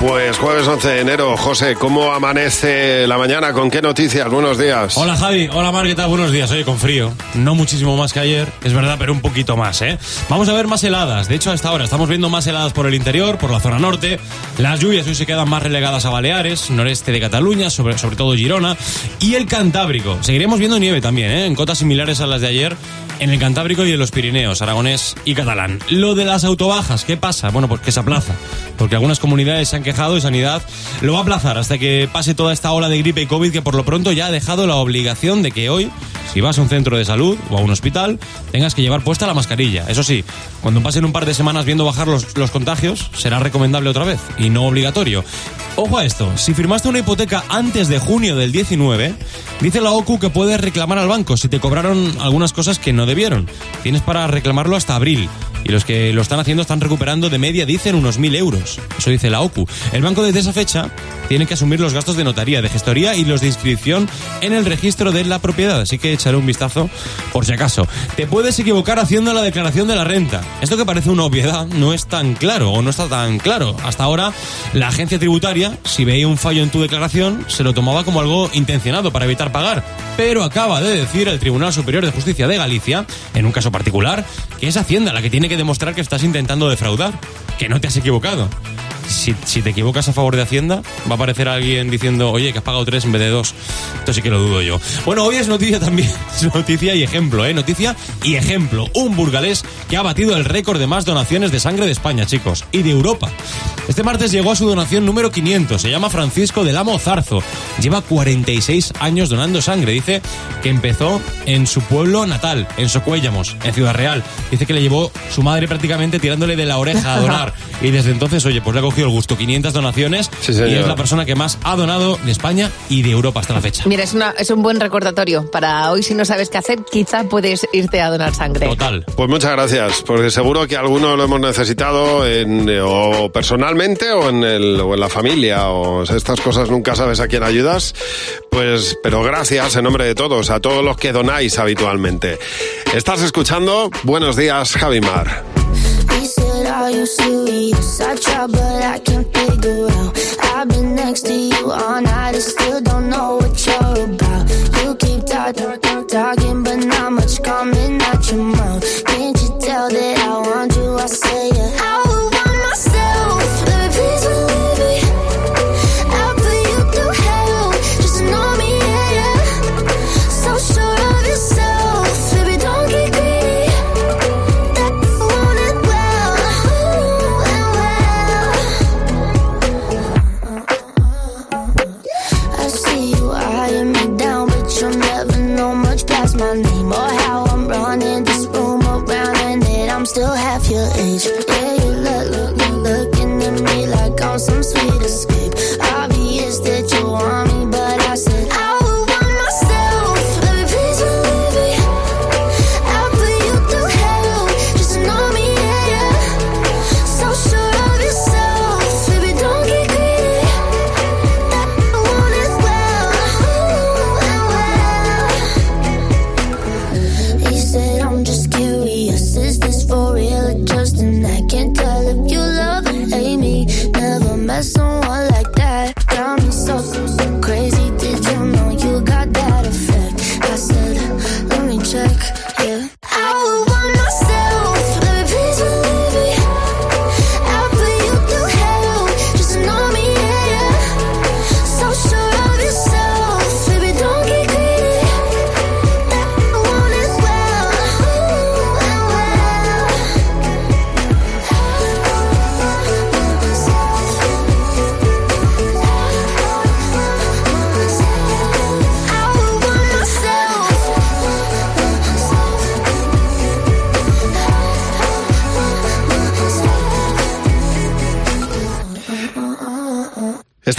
Pues jueves 11 de enero, José, ¿cómo amanece la mañana? ¿Con qué noticias? Buenos días. Hola Javi, hola Mar, ¿qué tal? Buenos días. Oye, con frío. No muchísimo más que ayer, es verdad, pero un poquito más, ¿eh? Vamos a ver más heladas. De hecho, a esta hora estamos viendo más heladas por el interior, por la zona norte. Las lluvias hoy se quedan más relegadas a Baleares, noreste de Cataluña, sobre, sobre todo Girona. Y el Cantábrico. Seguiremos viendo nieve también, ¿eh? En cotas similares a las de ayer en el Cantábrico y en los Pirineos, aragonés y catalán. Lo de las autobajas, ¿qué pasa? Bueno, pues que se aplaza, porque algunas comunidades se han quejado y Sanidad lo va a aplazar hasta que pase toda esta ola de gripe y COVID que por lo pronto ya ha dejado la obligación de que hoy, si vas a un centro de salud o a un hospital, tengas que llevar puesta la mascarilla. Eso sí, cuando pasen un par de semanas viendo bajar los, los contagios, será recomendable otra vez y no obligatorio. Ojo a esto, si firmaste una hipoteca antes de junio del 19, dice la OCU que puedes reclamar al banco si te cobraron algunas cosas que no debieron. Tienes para reclamarlo hasta abril. Y los que lo están haciendo están recuperando de media, dicen, unos mil euros. Eso dice la OCU. El banco desde esa fecha tiene que asumir los gastos de notaría, de gestoría y los de inscripción en el registro de la propiedad. Así que un vistazo por si acaso. Te puedes equivocar haciendo la declaración de la renta. Esto que parece una obviedad no es tan claro o no está tan claro. Hasta ahora, la agencia tributaria, si veía un fallo en tu declaración, se lo tomaba como algo intencionado para evitar pagar. Pero acaba de decir el Tribunal Superior de Justicia de Galicia, en un caso particular, que es Hacienda la que tiene que demostrar que estás intentando defraudar, que no te has equivocado. Si, si, te equivocas a favor de Hacienda, va a aparecer alguien diciendo, oye, que has pagado tres en vez de dos. Esto sí que lo dudo yo. Bueno, hoy es noticia también, noticia y ejemplo, ¿eh? Noticia y ejemplo. Un burgalés que ha batido el récord de más donaciones de sangre de España, chicos, y de Europa. Este martes llegó a su donación número 500. Se llama Francisco del Amo Zarzo. Lleva 46 años donando sangre. Dice que empezó en su pueblo natal, en Socuéllamos, en Ciudad Real. Dice que le llevó su madre prácticamente tirándole de la oreja a donar. y desde entonces, oye, pues le ha cogido el gusto. 500 donaciones. Sí, y es la persona que más ha donado de España y de Europa hasta la fecha. Mira, es, una, es un buen recordatorio. Para hoy, si no sabes qué hacer, quizá puedes irte a donar sangre. Total. Pues muchas gracias, porque seguro que algunos lo hemos necesitado en, eh, o personalmente o en, el, o en la familia, o estas cosas nunca sabes a quién ayudas. Pues, pero gracias en nombre de todos, a todos los que donáis habitualmente. Estás escuchando Buenos Días, Javimar. Said, Are you serious? I try, but I can't figure out. I've been next to you all night and still don't know what you're about. You keep talking, talking, but not much coming out your mouth. Can't you tell that I want you? I say it. I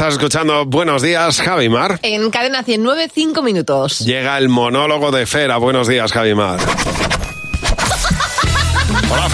Estás escuchando Buenos Días, Javimar. En cadena 109, 5 minutos. Llega el monólogo de Fera. Buenos días, Javimar.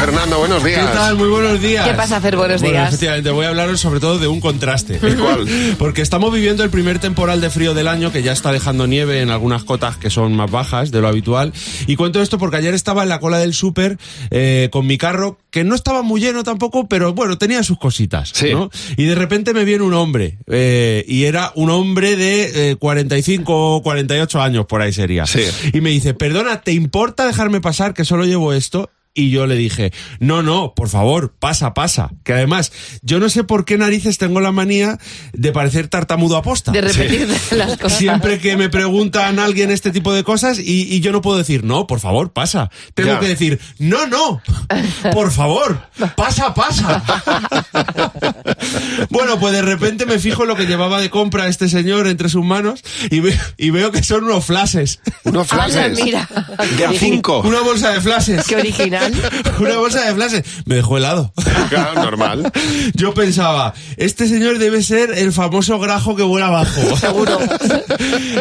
Fernando, buenos días. ¿Qué tal? Muy buenos días. ¿Qué pasa, Fer? Buenos Bueno, días. efectivamente, voy a hablaros sobre todo de un contraste. cuál? Porque estamos viviendo el primer temporal de frío del año que ya está dejando nieve en algunas cotas que son más bajas de lo habitual. Y cuento esto porque ayer estaba en la cola del súper eh, con mi carro, que no estaba muy lleno tampoco, pero bueno, tenía sus cositas. Sí. ¿no? Y de repente me viene un hombre, eh, y era un hombre de eh, 45 o 48 años, por ahí sería. Sí. Y me dice, perdona, ¿te importa dejarme pasar que solo llevo esto? Y yo le dije, no, no, por favor, pasa, pasa. Que además, yo no sé por qué narices tengo la manía de parecer tartamudo aposta. De repetir las cosas. Siempre que me preguntan a alguien este tipo de cosas y, y yo no puedo decir, no, por favor, pasa. Tengo Ya. que decir, no, no, por favor, pasa, pasa. bueno, pues de repente me fijo en lo que llevaba de compra este señor entre sus manos y, ve- y veo que son unos flashes. Unos flashes. Anda, mira. De a cinco. Una bolsa de flashes. Qué original. Una bolsa de flashes. Me dejó helado. Claro, normal. Yo pensaba, este señor debe ser el famoso grajo que vuela abajo. Seguro.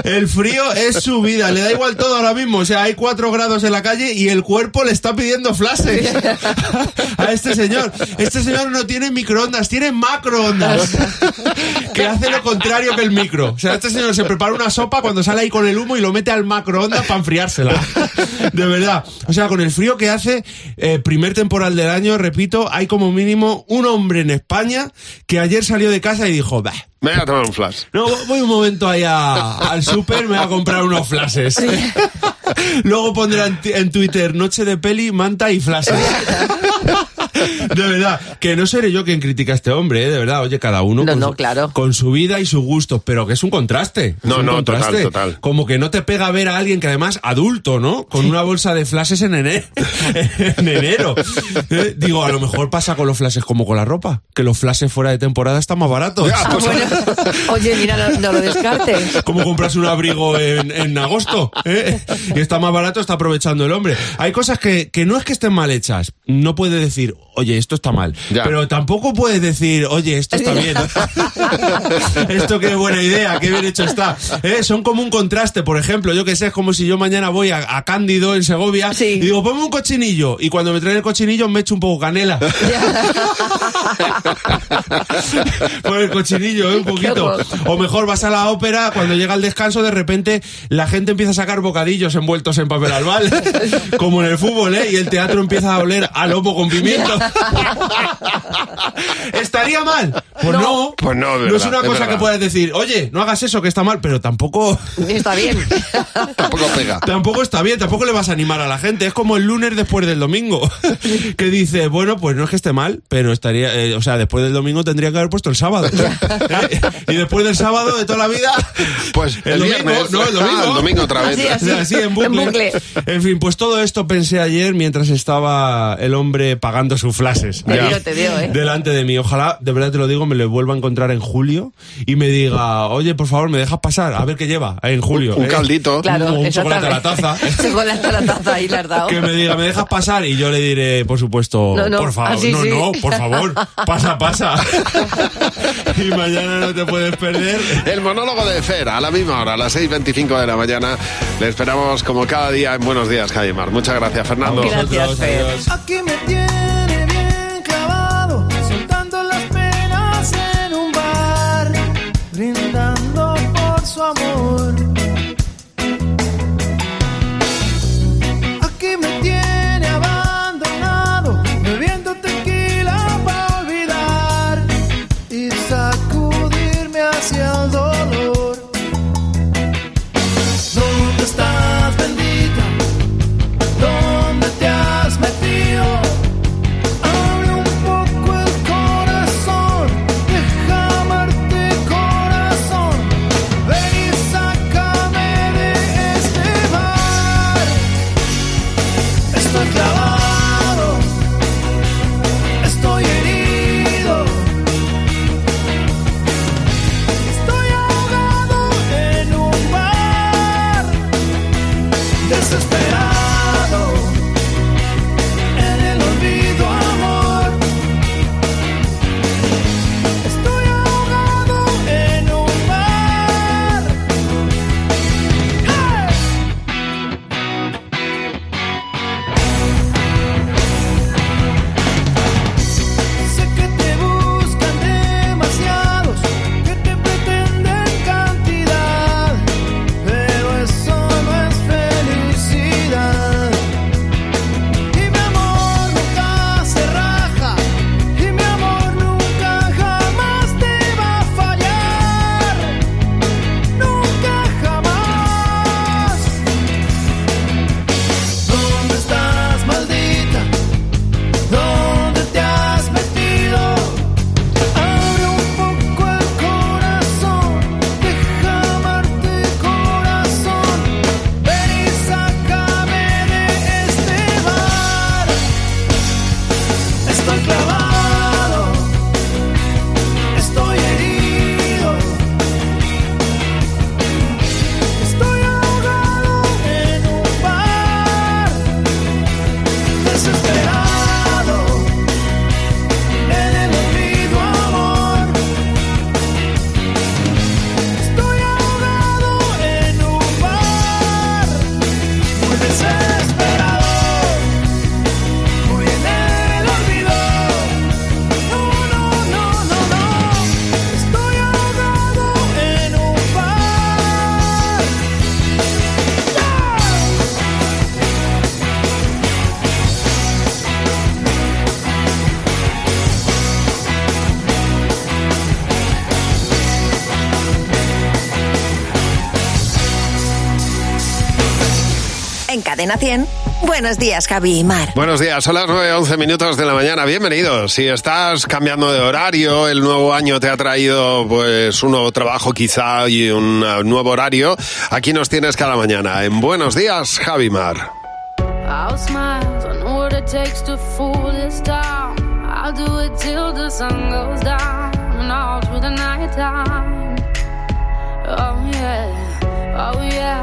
El frío es su vida, le da igual todo ahora mismo. O sea, hay cuatro grados en la calle y el cuerpo le está pidiendo flashes a este señor. Este señor no tiene microondas, tiene macroondas. Que hace lo contrario que el micro. O sea, este señor se prepara una sopa cuando sale ahí con el humo y lo mete al macroondas para enfriársela. De verdad. O sea, con el frío que hace, eh, primer temporal del año, repito, hay como mínimo un hombre en España que ayer salió de casa y dijo, bah, Me voy a tomar un flash. no, voy un momento ahí a- al súper, me voy a comprar unos flashes. Luego pondré en, en Twitter noche de peli, manta y flashes. De verdad, que no seré yo quien critica a este hombre, ¿eh? de verdad. Oye, cada uno No, con, no, su, claro. con su vida y sus gustos, pero que es un contraste. No, un no, contraste. total, total. Como que no te pega ver a alguien que además adulto, ¿no? Con una bolsa de flashes en enero. en enero. Eh, Digo, a lo mejor pasa con los flashes como con la ropa, que los flashes fuera de temporada están más baratos. Ya, pues, Bueno, oye, mira, no, no lo descartes. como comprarse un abrigo en, en agosto. ¿eh? Y está más barato, está aprovechando el hombre. Hay cosas que, que no es que estén mal hechas. No puede decir, oye, esto está mal. Ya. Pero tampoco puedes decir, oye, esto está bien. esto qué buena idea, qué bien hecho está. ¿eh? Son como un contraste, por ejemplo. Yo que sé, es como si yo mañana voy a, a Cándido en Segovia Sí. y digo, ponme un cochinillo. Y cuando me traen el cochinillo me echo un poco canela. Por el cochinillo, ¿eh? Un poquito. O mejor vas a la ópera, cuando llega el descanso, de repente la gente empieza a sacar bocadillos envueltos en papel albal, como en el fútbol, ¿eh? Y el teatro empieza a oler a lomo con pimiento. ¿Estaría mal? Pues no. Pues no, No es una es cosa verdad. que puedas decir, oye, no hagas eso, que está mal, pero tampoco... Está bien. tampoco pega. Tampoco está bien, tampoco le vas a animar a la gente. Es como el lunes después del domingo. que dice, bueno, pues no es que esté mal, pero estaría, eh, o sea, después del domingo tendría que haber puesto el sábado. ¿Eh? Y después del sábado de toda la vida, Pues el, domingo, viernes. no, el domingo. Ah, el domingo otra vez. Así, O sea, así, en bucle. En bucle. En fin, pues todo esto pensé ayer mientras estaba el hombre pagando sus flashes. Te te digo, ¿eh? Delante de mí. Ojalá, de verdad te lo digo, me lo vuelva a encontrar en julio y me diga, oye, por favor, me dejas pasar, a ver qué lleva ahí en julio. Un ¿eh? caldito. Claro, un chocolate a la taza. chocolate a la taza, ahí le dado. que me diga, ¿me dejas pasar? Y yo le diré, por supuesto, No, no, por favor, así no, sí. no, por favor, pasa, pasa. y mañana no te puedes perder. El monólogo de Fer, a la misma hora, a las 6.25 de la mañana. Le esperamos como cada día en Buenos Días, Javimar. Muchas gracias, Fernando. Gracias, Fer. Adiós. Aquí me tiene bien clavado, soltando las penas en un bar, brindando por su amor. Cadena 100. Buenos días, Javi y Mar. Buenos días, son las 9.11 minutos de la mañana. Bienvenidos. Si estás cambiando de horario, el nuevo año te ha traído pues un nuevo trabajo quizá y un nuevo horario, aquí nos tienes cada mañana. En Buenos días, Javi Mar. I'll smile, I know what it takes to fool this town. I'll do it till the sun goes down and all through the night time. Oh yeah, oh yeah,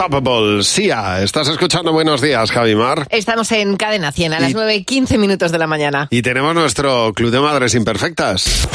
Unstoppable, Sia. Estás escuchando Buenos días, Javi Mar. Estamos en Cadena 100 a las Y- 9 y 15 minutos de la mañana. Y tenemos nuestro Club de Madres Imperfectas.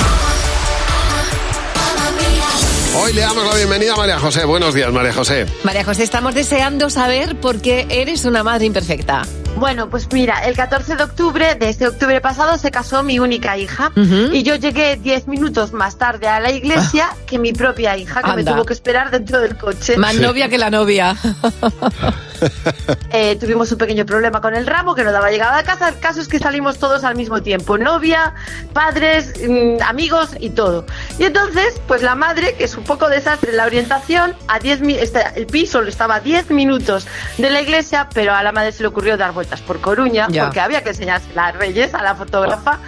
Hoy le damos la bienvenida a María José. Buenos días, María José. María José, estamos deseando saber por qué eres una madre imperfecta. Bueno, pues mira, el 14 de octubre de este octubre pasado se casó mi única hija. Y yo llegué 10 minutos más tarde a la iglesia que mi propia hija, que me tuvo que esperar dentro del coche. Más novia que la novia. Eh, tuvimos un pequeño problema con el ramo que no daba llegada a casa. El caso es que salimos todos al mismo tiempo, novia, padres, mm, amigos y todo. Y entonces, pues la madre, que es un poco desastre en la orientación, a 10 mi- esta- el piso estaba a 10 minutos de la iglesia, pero a la madre se le ocurrió dar vueltas por Coruña, Ya. porque había que enseñarse las reyes a la fotógrafa.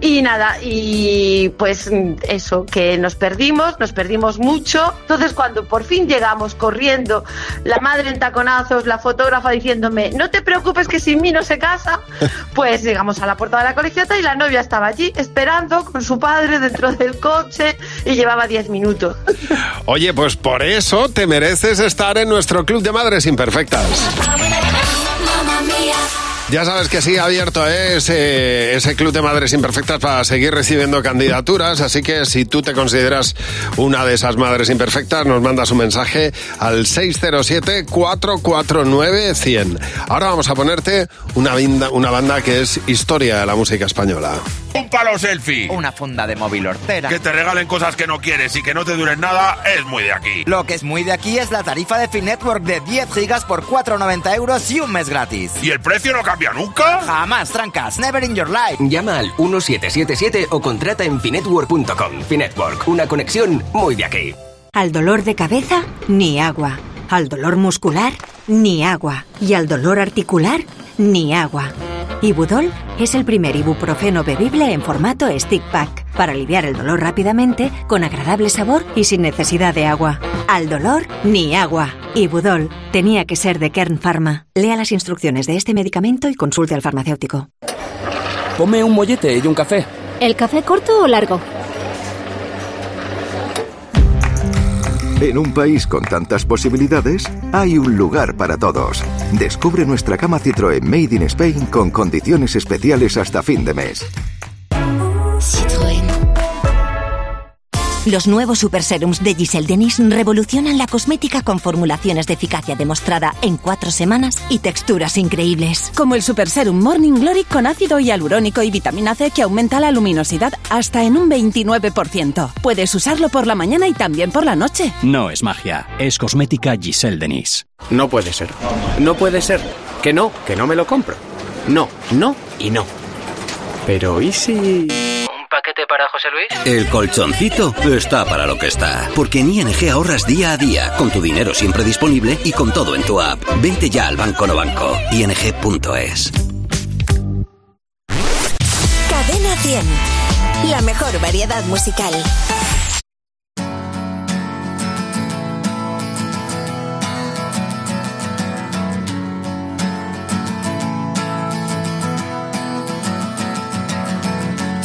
Y nada, y pues eso, que nos perdimos, nos perdimos mucho. Entonces cuando por fin llegamos corriendo, la madre en taconazos, la fotógrafa diciéndome, no te preocupes que sin mí no se casa, pues llegamos a la puerta de la colegiata y la novia estaba allí esperando con su padre dentro del coche y llevaba 10 minutos. Oye, pues por eso te mereces estar en nuestro Club de Madres Imperfectas. Ya sabes que sigue abierto ¿eh? ese, club de madres imperfectas para seguir recibiendo candidaturas, así que si tú te consideras una de esas madres imperfectas, nos mandas un mensaje al 607-449-100. Ahora vamos a ponerte una, una banda que es historia de la música española. Un palo selfie. Una funda de móvil hortera. Que te regalen cosas que no quieres y que no te duren nada es muy de aquí. Lo que es muy de aquí es la tarifa de Finetwork de 10 gigas por 4,90 euros y un mes gratis. ¿Y el precio no cambia nunca? Jamás, trancas. Never in your life. Llama al 1777 o contrata en finetwork.com. Finetwork, una conexión muy de aquí. Al dolor de cabeza, ni agua. Al dolor muscular, ni agua. Y al dolor articular, ni agua. Ibudol es el primer ibuprofeno bebible en formato stick pack para aliviar el dolor rápidamente, con agradable sabor y sin necesidad de agua. Al dolor, ni agua. Ibudol tenía que ser de Kern Pharma. Lea las instrucciones de este medicamento y consulte al farmacéutico. Ponme un mollete y un café. ¿El café corto o largo? En un país con tantas posibilidades, hay un lugar para todos. Descubre nuestra cama Citroën Made in Spain con condiciones especiales hasta fin de mes. Los nuevos Super Serums de Giselle Denis revolucionan la cosmética con formulaciones de eficacia demostrada en cuatro semanas y texturas increíbles. Como el Super Serum Morning Glory con ácido hialurónico y vitamina C que aumenta la luminosidad hasta en un 29%. Puedes usarlo por la mañana y también por la noche. No es magia, es cosmética Giselle Denis. No puede ser. No puede ser. Que no, que no me lo compro. No, no y no. Pero ¿y si...? Paquete para José Luis? El colchoncito está para lo que está. Porque en ING ahorras día a día, con tu dinero siempre disponible y con todo en tu app. Vente ya al Banco No Banco. ING.es. Cadena 100. La mejor variedad musical.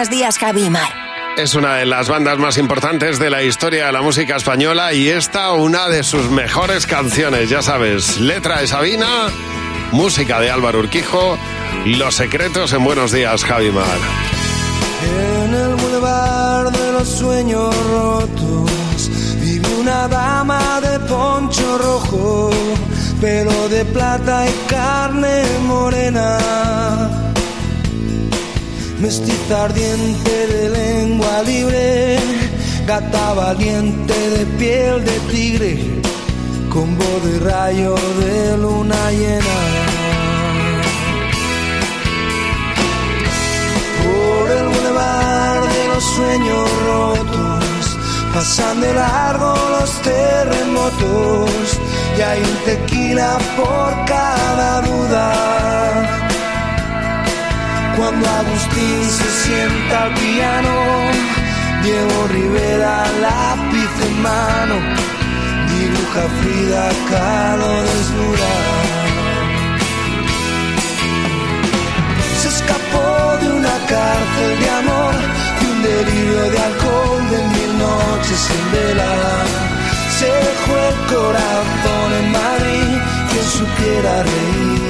Buenos días, Javi y Mar. Es una de las bandas más importantes de la historia de la música española y esta una de sus mejores canciones, ya sabes, letra de Sabina, música de Álvaro Urquijo, Los secretos en Buenos días, Javi Mar. En el bulevar de los sueños rotos vive una dama de poncho rojo, pelo de plata y carne morena. Mestiza ardiente de lengua libre, gata valiente de piel de tigre, con voz de rayo de luna llena. por el bulevar de los sueños rotos. Pasan de largo los terremotos y hay un tequila por cada duda. Cuando Agustín se sienta al piano, Diego Rivera lápiz en mano, dibuja Frida Kahlo desnuda. se escapó de una cárcel de amor, de un delirio de alcohol, de mil noches sin vela. Se dejó el corazón en Madrid, quien supiera reír.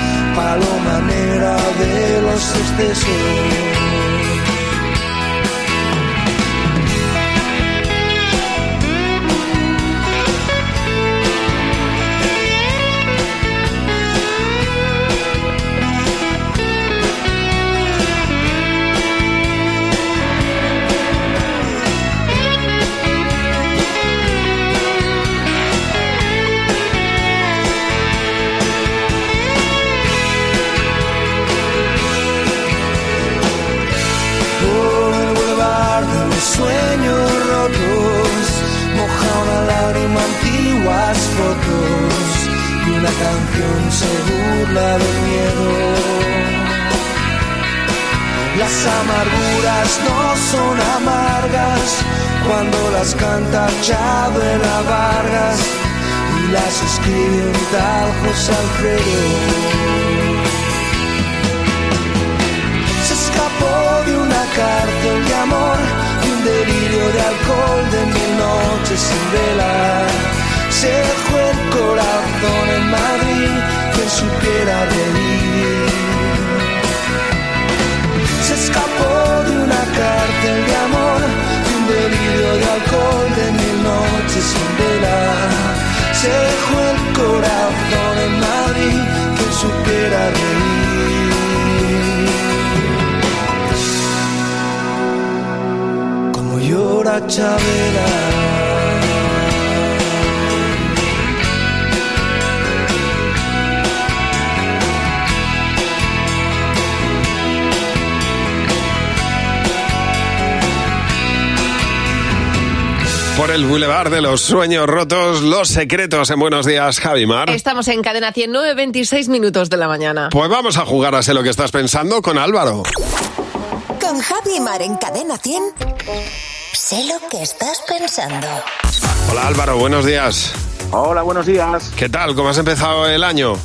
paloma negra de los excesos. Y una canción se burla del miedo. Las amarguras no son amargas cuando las canta Chabela Vargas y las escribe un tal José Alfredo. se escapó de una cárcel de amor, de un delirio de alcohol, de mil noches sin vela. Se dejó el corazón en Madrid, quien supiera reír. Se escapó de una cárcel de amor, de un delirio de alcohol, de mil noches sin. Se dejó el corazón en Madrid, quien supiera reír. Como llora Chabela. Por el Boulevard de los Sueños Rotos, Los Secretos en Buenos Días, Javi Mar. Estamos en cadena 100, 9, 26 minutos de la mañana. Pues vamos a jugar a sé lo que estás pensando con Álvaro. Con Javi y Mar en Cadena 100. Sé lo que estás pensando. Hola Álvaro, buenos días. Hola, buenos días. ¿Qué tal? ¿Cómo has empezado el año?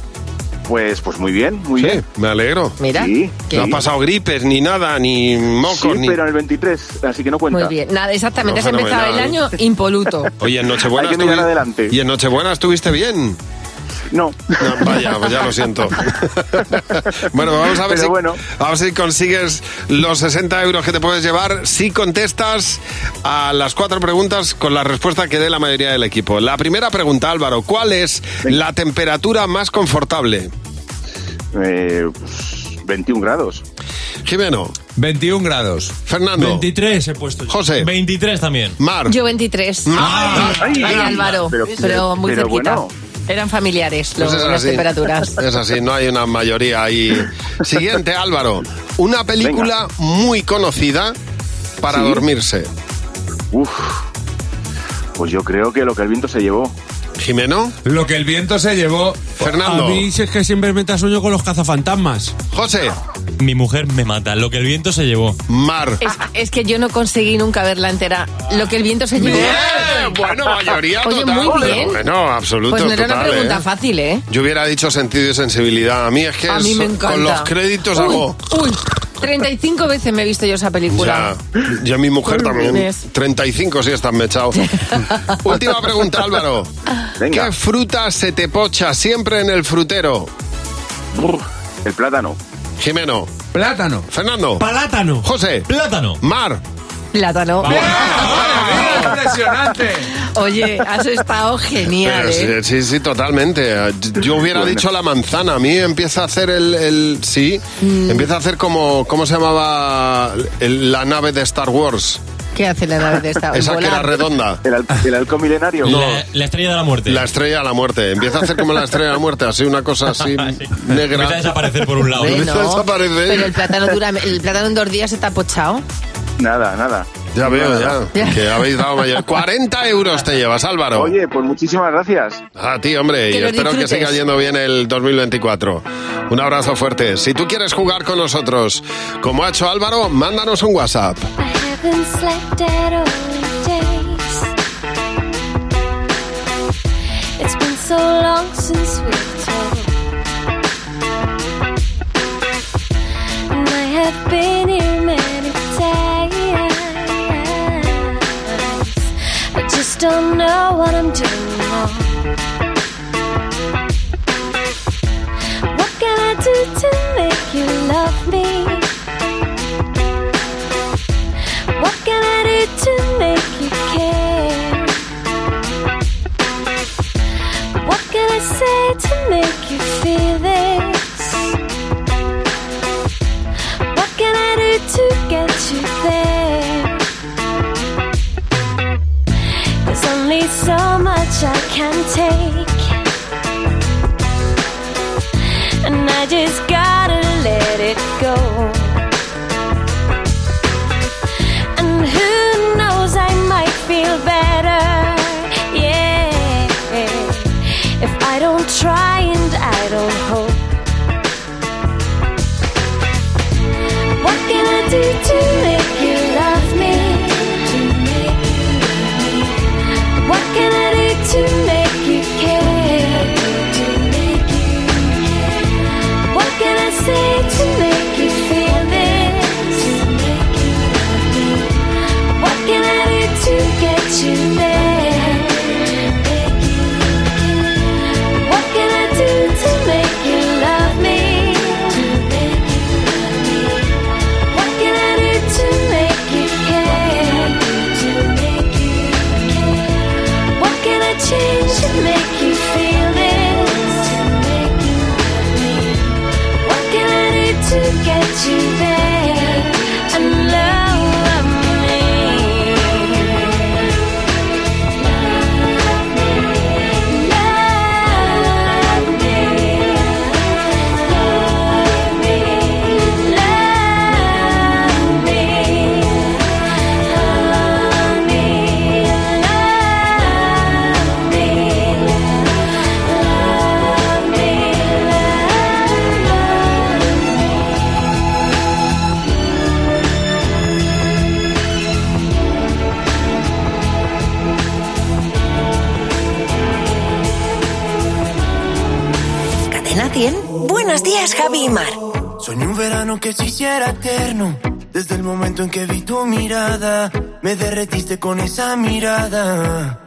Pues, pues muy bien, muy Sí, bien. me alegro. Mira, Sí, No has sí. pasado gripes, ni nada, ni mocos, Sí, ni... pero en el 23, así que no cuenta. Muy bien. Nada, exactamente. No, Has empezado el año impoluto. Oye, en Nochebuena Hay que mirar estuvi- adelante. ¿Y en Nochebuena estuviste bien? No. vaya, pues ya lo siento. bueno, vamos a ver Pero si, bueno. vamos a ver si consigues los 60 euros que te puedes llevar si contestas a las cuatro preguntas con la respuesta que dé la mayoría del equipo. La primera pregunta, Álvaro, ¿cuál es la temperatura más confortable? Eh, pues, 21 grados. Jimeno. 21 grados. Fernando. 23 he puesto yo. José. 23 también. Mar. Yo 23. Ay, Ay, ay, Álvaro. pero- Pero, pero- muy pero cerquita. bueno. Eran familiares Pues las así. temperaturas. Es así, no hay una mayoría ahí. Siguiente, Álvaro. una película muy conocida para Sí. dormirse. Uf. Pues yo creo que lo que el viento se llevó. ¿Jimeno? Lo que el viento se llevó. Fernando. A mí si es que siempre me da sueño con los cazafantasmas. José. Mi mujer me mata. Lo que el viento se llevó. Mar. Es, es que yo no conseguí nunca verla entera. Lo que el viento se llevó. Bien, bueno, mayoría Oye, total. muy bien. Bueno, absoluto. Pues no era una total, pregunta ¿eh? fácil, ¿eh? Yo hubiera dicho sentido y sensibilidad. A mí es que A mí es- me encanta. con los créditos Uy, hago... Uy, 35 veces me he visto yo esa película. Ya, yo mi mujer también. lunes. 35 sí están mechados. Última pregunta, Álvaro. ¿Qué fruta se te pocha siempre en el frutero? El plátano. Jimeno. Plátano. Fernando. Plátano. José. Plátano. Mar. Plátano. Impresionante. Oye, has estado genial, Pero ¿eh? sí, sí, sí, totalmente. Yo hubiera Bueno. dicho la manzana. A mí empieza a hacer el... el- sí, Mm. empieza a hacer como... ¿Cómo se llamaba el- la nave de Star Wars? ¿Qué hace la nave de esta? Esa que era Volar. redonda. El, al- el halcón milenario. La, la estrella de la muerte. La estrella de la muerte. Empieza a hacer como la estrella de la muerte, así una cosa así negra. Empieza a desaparecer por un lado. Hombre, Empieza a no. desaparecer. Pero el plátano dura, el plátano en dos días ha pochado. Nada, nada. Ya veo, ya. Que habéis dado mayor. 40 euros te llevas, Álvaro. Oye, pues muchísimas gracias. A ti, hombre, Que y espero que siga yendo bien el 2024. Un abrazo fuerte. Si tú quieres jugar con nosotros, como ha hecho Álvaro, mándanos un WhatsApp. I don't know what I'm doing wrong. What can I do to make you love me? What can I do to make you care? What can I say to make con esa mirada.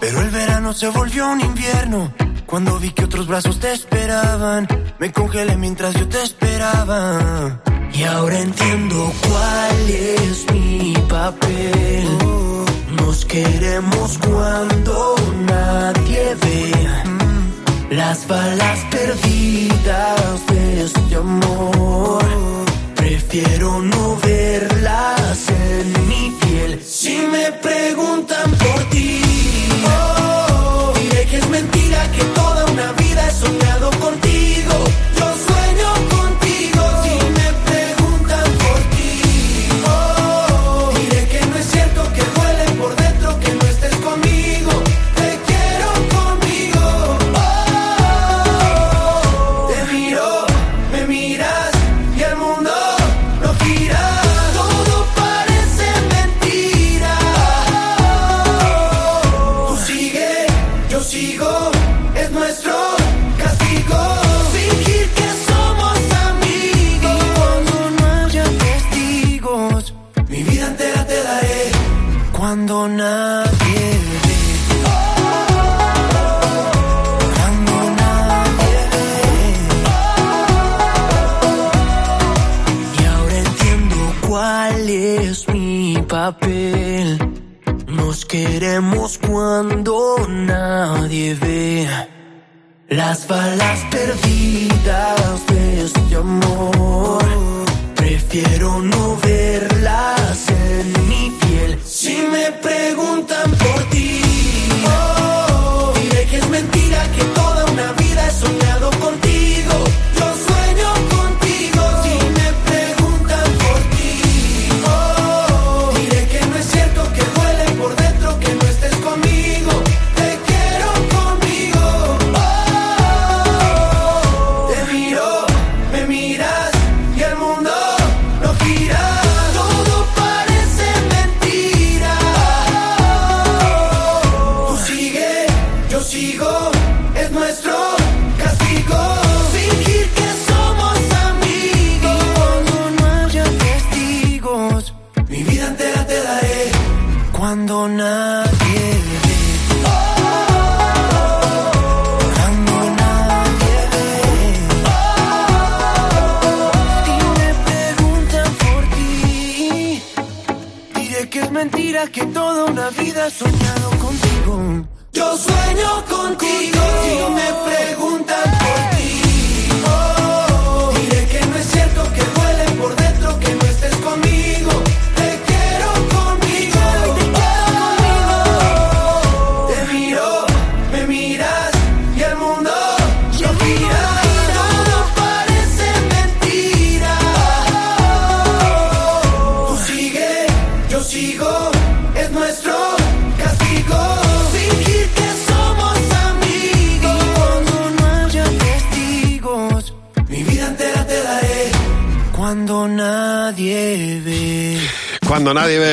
Pero el verano se volvió un invierno. Cuando vi que otros brazos te esperaban, me congelé mientras yo te esperaba. Y ahora entiendo cuál es mi papel. Nos queremos cuando nadie ve. Las balas perdidas de este amor. Prefiero no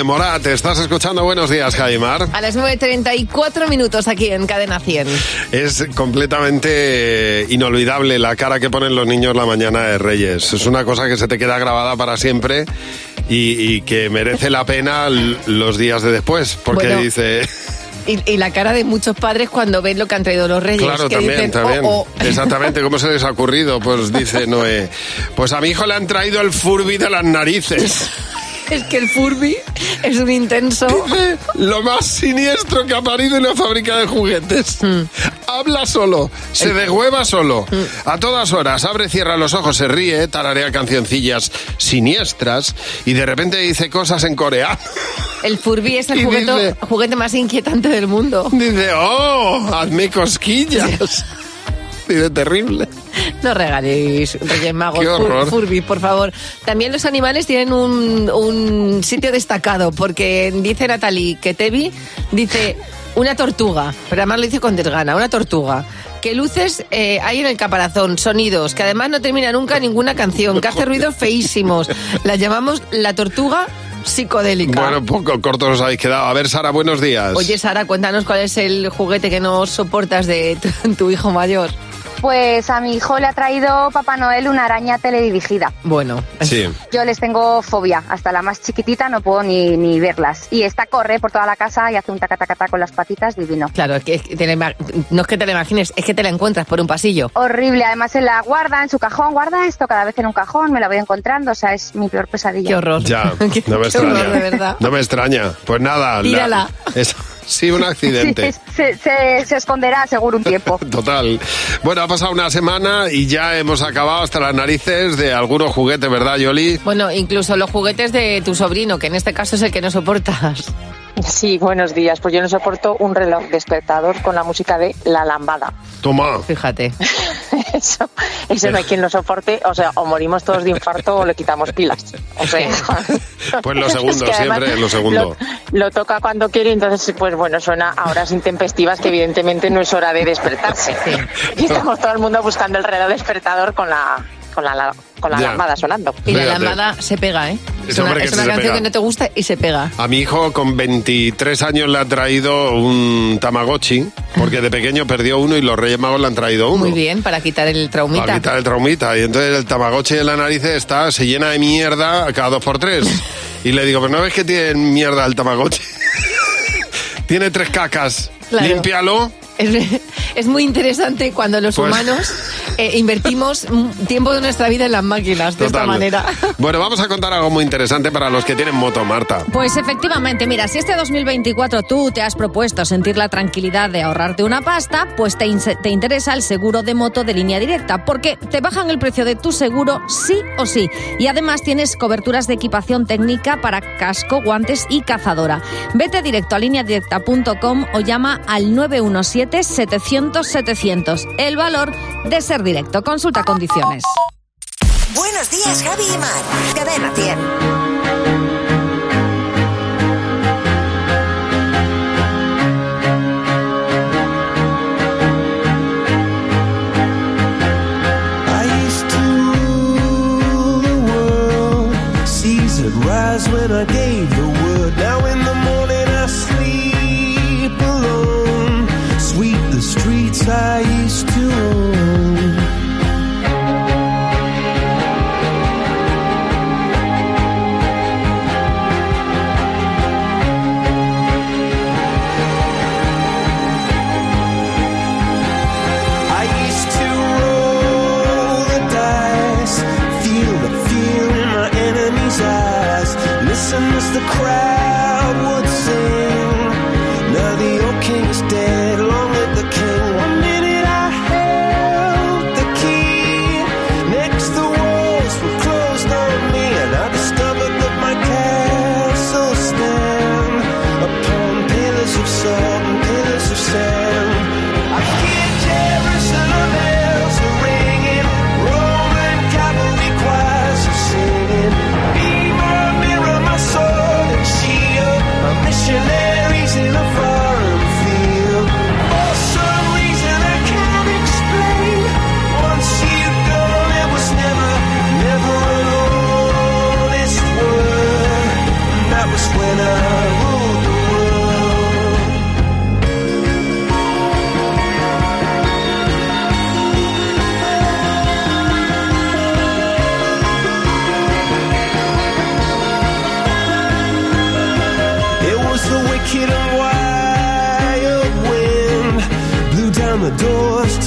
Morat, estás escuchando Buenos Días, Jaimar. A las 9.34 minutos aquí en Cadena 100. Es completamente inolvidable la cara que ponen los niños la mañana de Reyes. Es una cosa que se te queda grabada para siempre y, y que merece la pena los días de después, porque Bueno, dice... Y, y la cara de muchos padres cuando ven lo que han traído los reyes. Claro, que también, dicen, también. "Oh, oh". Exactamente, ¿cómo se les ha ocurrido? Pues dice Noé, pues a mi hijo le han traído el Furby de las narices. Es que el Furby es un intenso. Lo más siniestro que ha parido en la fábrica de juguetes. Hmm. Habla solo, se degüeva solo. A todas horas, abre, cierra los ojos, se ríe, tararea cancioncillas siniestras y de repente dice cosas en coreano. El Furby es el dice- juguete más inquietante del mundo. Dice, oh, hazme cosquillas. Dice, terrible. No regaléis Reyes Magos, Furby, por favor. También los animales tienen un, un sitio destacado, porque dice Natalie que Tevi dice una tortuga, pero además lo dice con desgana, una tortuga. Que luces eh, hay en el caparazón, sonidos, que además no termina nunca ninguna canción, que hace ruidos feísimos. La llamamos la tortuga psicodélica. Bueno, poco cortos os habéis quedado. A ver, Sara, buenos días. Oye, Sara, cuéntanos cuál es el juguete que no soportas de tu, tu hijo mayor. Pues a mi hijo le ha traído Papá Noel una araña teledirigida. Bueno, Sí. Yo les tengo fobia, hasta la más chiquitita no puedo ni, ni verlas. Y esta corre por toda la casa y hace un tacatacata con las patitas divino. Claro, es que, es que te la no es que te la imagines, es que te la encuentras por un pasillo. Horrible, además se la guarda en su cajón, guarda esto cada vez en un cajón, me la voy encontrando, o sea, es mi peor pesadilla. Qué horror. Ya, no me qué extraña. horror, de verdad. No me extraña. Pues nada. la- Tírala. Sí, un accidente. Se, se- se esconderá seguro un tiempo. Total. Bueno, ha pasado una semana y ya hemos acabado hasta las narices de algunos juguetes, ¿verdad, Yoli? Bueno, incluso los juguetes de tu sobrino, que en este caso es el que no soportas. Sí, buenos días. Pues yo no soporto un reloj despertador con la música de La Lambada. Toma. Fíjate. Eso, eso no hay quien lo soporte. O sea, o morimos todos de infarto o le quitamos pilas. O sea, Pues lo segundo, Es que siempre lo segundo. lo toca cuando quiere, entonces, pues bueno, suena a horas intempestivas que evidentemente no es hora de despertarse. Y estamos todo el mundo buscando el reloj despertador con la, con la, con la Ya. lambada sonando. Y la lambada se pega, ¿eh? Es una, es una canción que no te gusta y se pega. A mi hijo con 23 años le ha traído un Tamagotchi, porque de pequeño perdió uno y los Reyes Magos le han traído uno. Muy bien, para quitar el traumita. Para quitar el traumita. Y entonces el Tamagotchi de la nariz está, se llena de mierda cada dos por tres. Y le digo, pero no ves que tiene mierda el Tamagotchi. tiene tres cacas. Claro. Límpialo. Es, es muy interesante cuando los Pues- humanos eh, invertimos tiempo de nuestra vida en las máquinas de esta Total. manera. Bueno, vamos a contar algo muy interesante para los que tienen moto, Marta. Pues efectivamente, mira, si este 2024 tú te has propuesto sentir la tranquilidad de ahorrarte una pasta, pues te, in- te interesa el seguro de moto de línea directa, porque te bajan el precio de tu seguro sí o sí. Y además tienes coberturas de equipación técnica para casco, guantes y cazadora. Vete directo a lineadirecta.com o llama al 917-700-700. El valor de ser directo. Consulta condiciones. Buenos días, Javi y Mar. Cadena 100. I used to rule the world. Seas would rise when I gave the I used to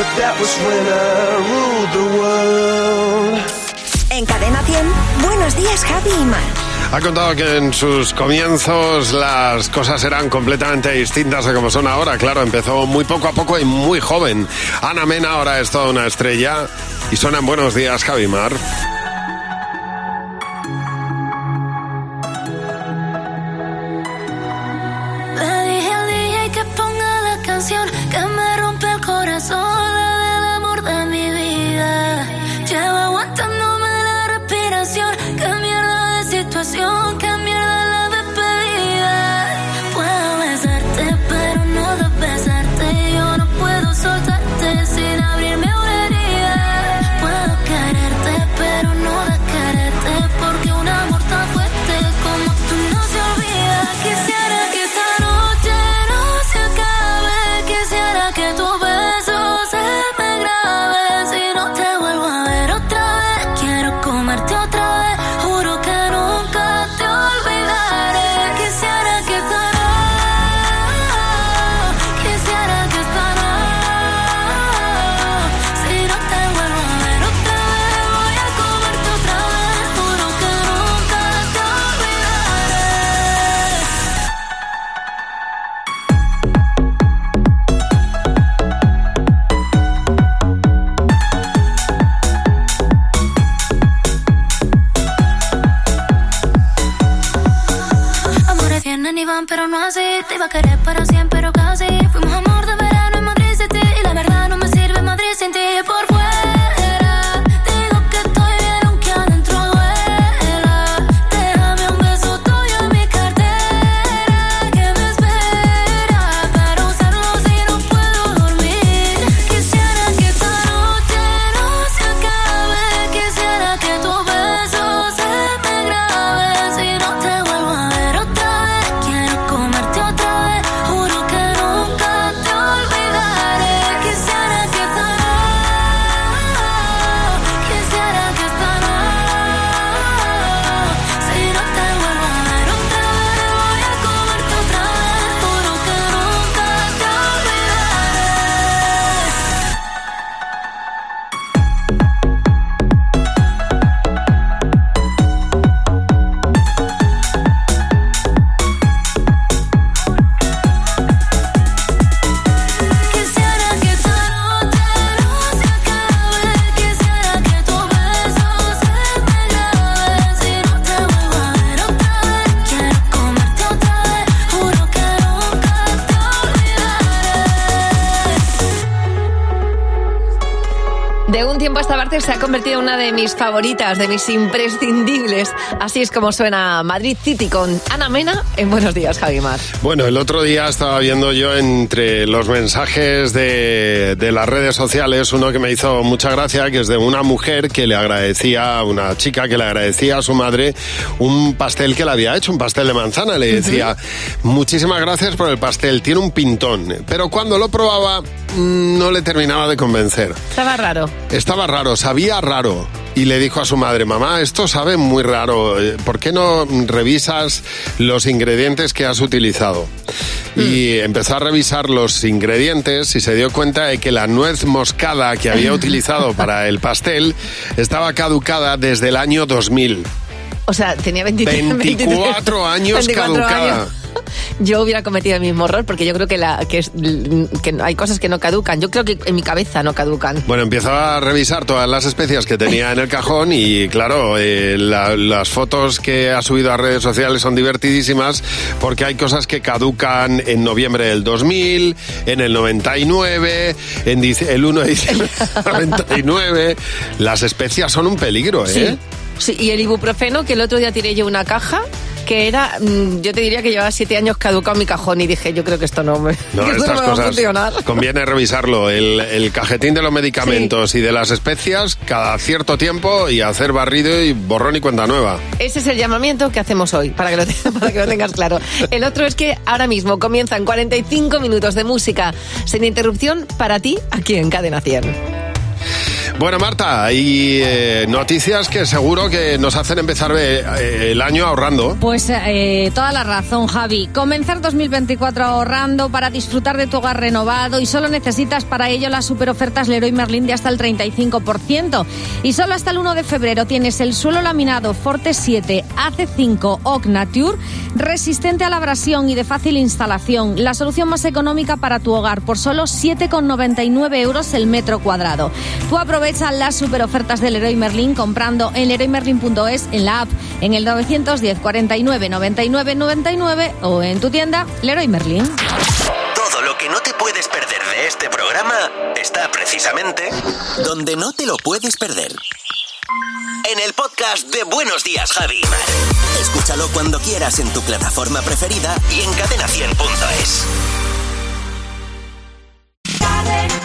but that was when I ruled the world. En Cadena 100, buenos días, Javi y Mar. Ha contado que en sus comienzos las cosas eran completamente distintas a como son ahora. Claro, empezó muy poco a poco y muy joven. Ana Mena ahora es toda una estrella y suenan buenos días, Javimar. De mis favoritas, de mis imprescindibles. Así es como suena Madrid City con Ana Mena en Buenos Días, Javimar. Bueno, el otro día estaba viendo yo entre los mensajes de, de las redes sociales uno que me hizo mucha gracia, que es de una mujer que le agradecía, una chica que le agradecía a su madre un pastel que le había hecho, un pastel de manzana. Le decía, muchísimas gracias por el pastel, tiene un pintón. Pero cuando lo probaba, mm, no le terminaba de convencer. Estaba raro. Estaba raro, sabía raro. Y le dijo a su madre, mamá, esto sabe muy raro, eh, ¿por qué no revisas los ingredientes que has utilizado? Y empezó a revisar los ingredientes y se dio cuenta de que la nuez moscada que había utilizado para el pastel estaba caducada desde el año 2000. O sea, tenía 23, 24 años 24 caducada. años. Yo hubiera cometido el mismo error porque yo creo que, la, que, es- que hay cosas que no caducan. Yo creo que en mi cabeza no caducan. Bueno, empezó a revisar todas las especias que tenía en el cajón y claro, eh, la- las fotos que ha subido a redes sociales son divertidísimas porque hay cosas que caducan en noviembre del 2000, en el 99, en el 1 de diciembre del 99. Las especias son un peligro, ¿eh? Sí. Sí, y el ibuprofeno, que el otro día tiré yo una caja, que era, mm, yo te diría que llevaba siete años caducado mi cajón y dije, yo creo que esto no me, No, que esto no me va a funcionar. conviene revisarlo. El, el cajetín de los medicamentos y de las especias cada cierto tiempo y hacer barrido y borrón y cuenta nueva. Ese es el llamamiento que hacemos hoy, para que, lo, te- para que lo tengas claro. El otro es que ahora mismo comienzan 45 minutos de música sin interrupción para ti aquí en Cadena 100. Bueno, Marta, hay eh, noticias que seguro que nos hacen empezar eh, el año ahorrando. Pues eh, toda la razón, Javi. Comenzar 2024 ahorrando para disfrutar de tu hogar renovado y solo necesitas para ello las superofertas Leroy Merlin de hasta el 35%. Y solo hasta el 1 de febrero tienes el suelo laminado Forte 7 AC5 Oak Nature resistente a la abrasión y de fácil instalación. La solución más económica para tu hogar por solo 7,99 euros el metro cuadrado. Tú aprovecha las superofertas del Leroy Merlin comprando en leroymerlin.es, en la app, en el 910 49 99 99 o en tu tienda Leroy Merlin. Todo lo que no te puedes perder de este programa está precisamente donde no te lo puedes perder. En el podcast de Buenos Días, Javi. Escúchalo cuando quieras en tu plataforma preferida y en cadena100.es.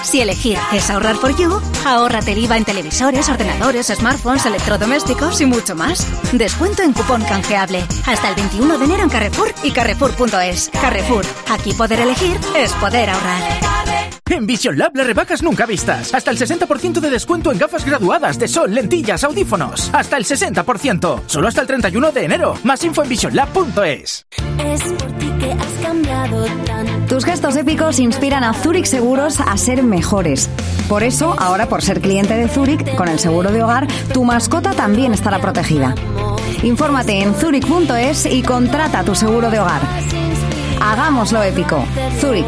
Si elegir es ahorrar for you, ahórrate el IVA en televisores, ordenadores, smartphones, electrodomésticos y mucho más. Descuento en cupón canjeable. Hasta el 21 de enero en Carrefour y Carrefour.es. Carrefour, aquí poder elegir es poder ahorrar. En Vision Lab las rebajas nunca vistas. Hasta el 60% de descuento en gafas graduadas de sol, lentillas, audífonos. Hasta el 60%. Solo hasta el 31 de enero. Más info en visionlab.es. Es por ti que has cambiado tanto. Tus gestos épicos inspiran a Zurich Seguros a ser mejores. Por eso, ahora por ser cliente de Zurich, con el seguro de hogar, tu mascota también estará protegida. Infórmate en zurich.es y contrata tu seguro de hogar. Hagámoslo épico. Zurich.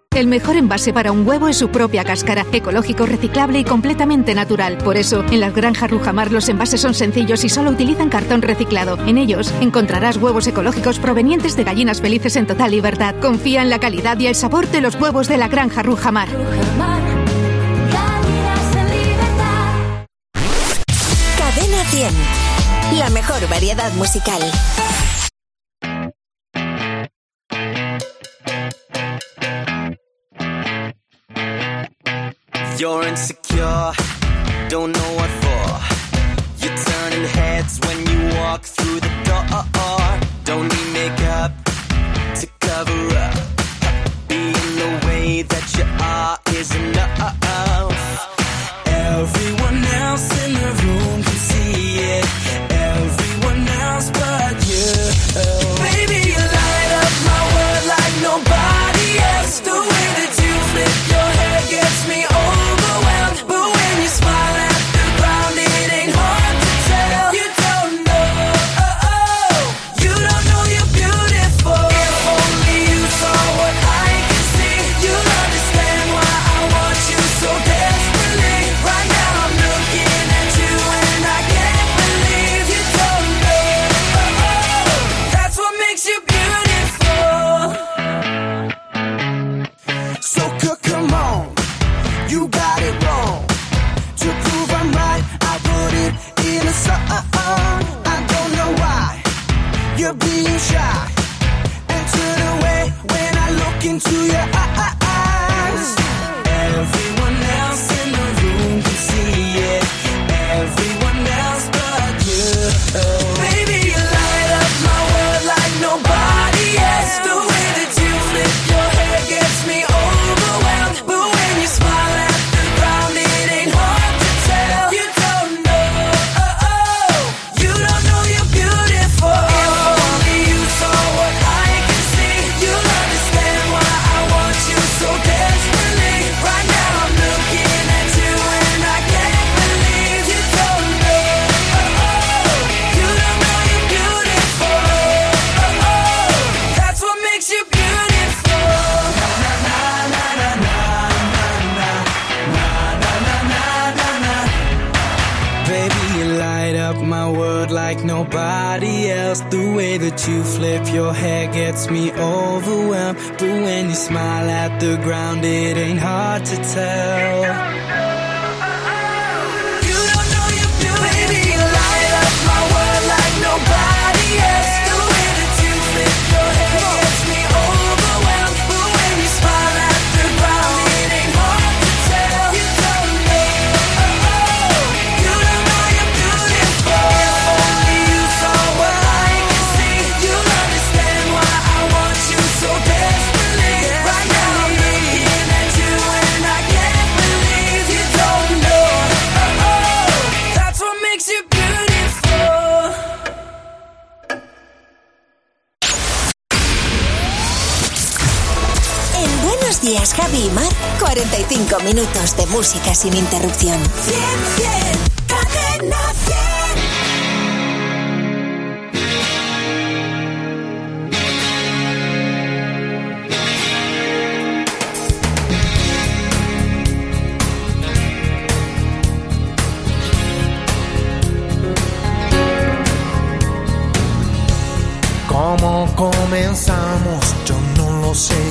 El mejor envase para un huevo es su propia cáscara, ecológico, reciclable y completamente natural. Por eso, en las granjas Rujamar los envases son sencillos y solo utilizan cartón reciclado. En ellos encontrarás huevos ecológicos provenientes de gallinas felices en total libertad. Confía en la calidad y el sabor de los huevos de la granja Rujamar. Cadena 100. La mejor variedad musical. You're insecure, don't know what for. You're turning heads when you walk through the door. Don't need makeup to cover up. Being the way that you are is enough. Everyone way that you flip your hair gets me overwhelmed. But when you smile at the ground, it ain't hard to tell. 45 minutos de música sin interrupción. Cadena 100. ¿Cómo comenzamos? Yo no lo sé.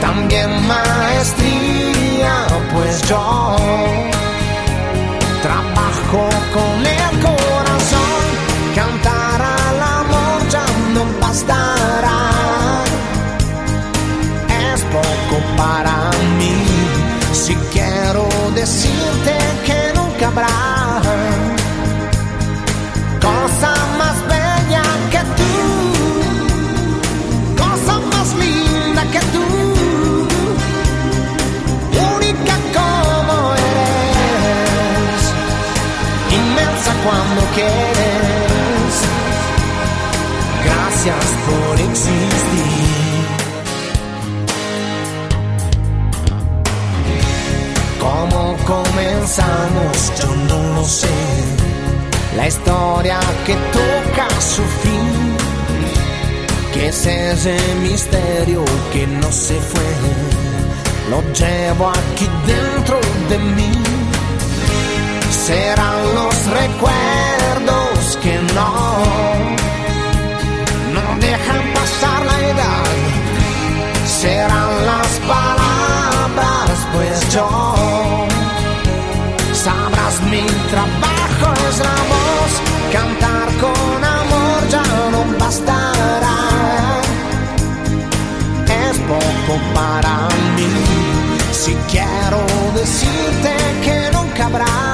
También maestría, pues yo trabajo con el corazón. Cantar al amor ya no bastará. Es poco para mí. Si quiero decirte que nunca habrá quieres. Gracias por existir. ¿Cómo comenzamos? Yo no lo sé. La historia que toca su fin. Que es ese misterio que no se fue. Lo llevo aquí dentro de mí. Serán los recuerdos no, no dejan pasar la edad. Serán las palabras, pues yo sabrás mi trabajo es la voz, cantar con amor ya no bastará. Es poco para mí, si quiero decirte que nunca habrá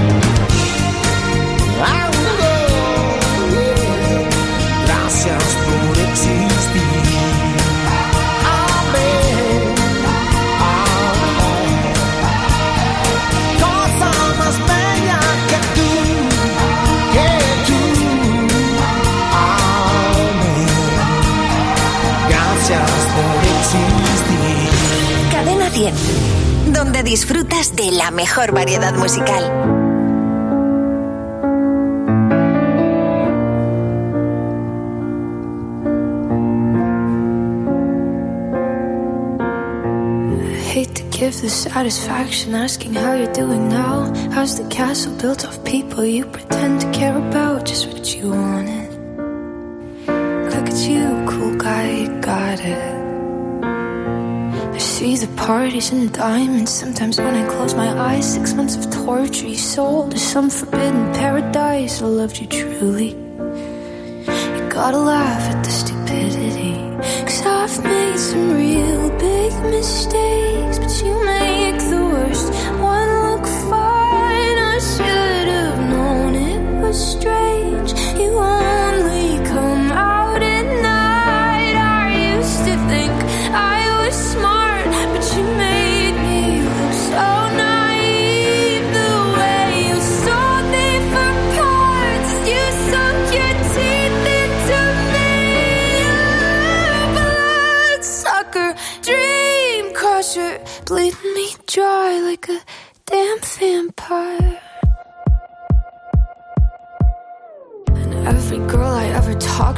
100, donde disfrutas de la mejor variedad musical. hate to give the satisfaction asking how you're doing now. How's the castle built of people you pretend to care about? Just what you wanted. Look at you, cool guy, you got it. See the parties and the diamonds. Sometimes when I close my eyes, six months of torture you sold to some forbidden paradise. I loved you truly. You gotta laugh at the stupidity. Cause I've made some real big mistakes, but you make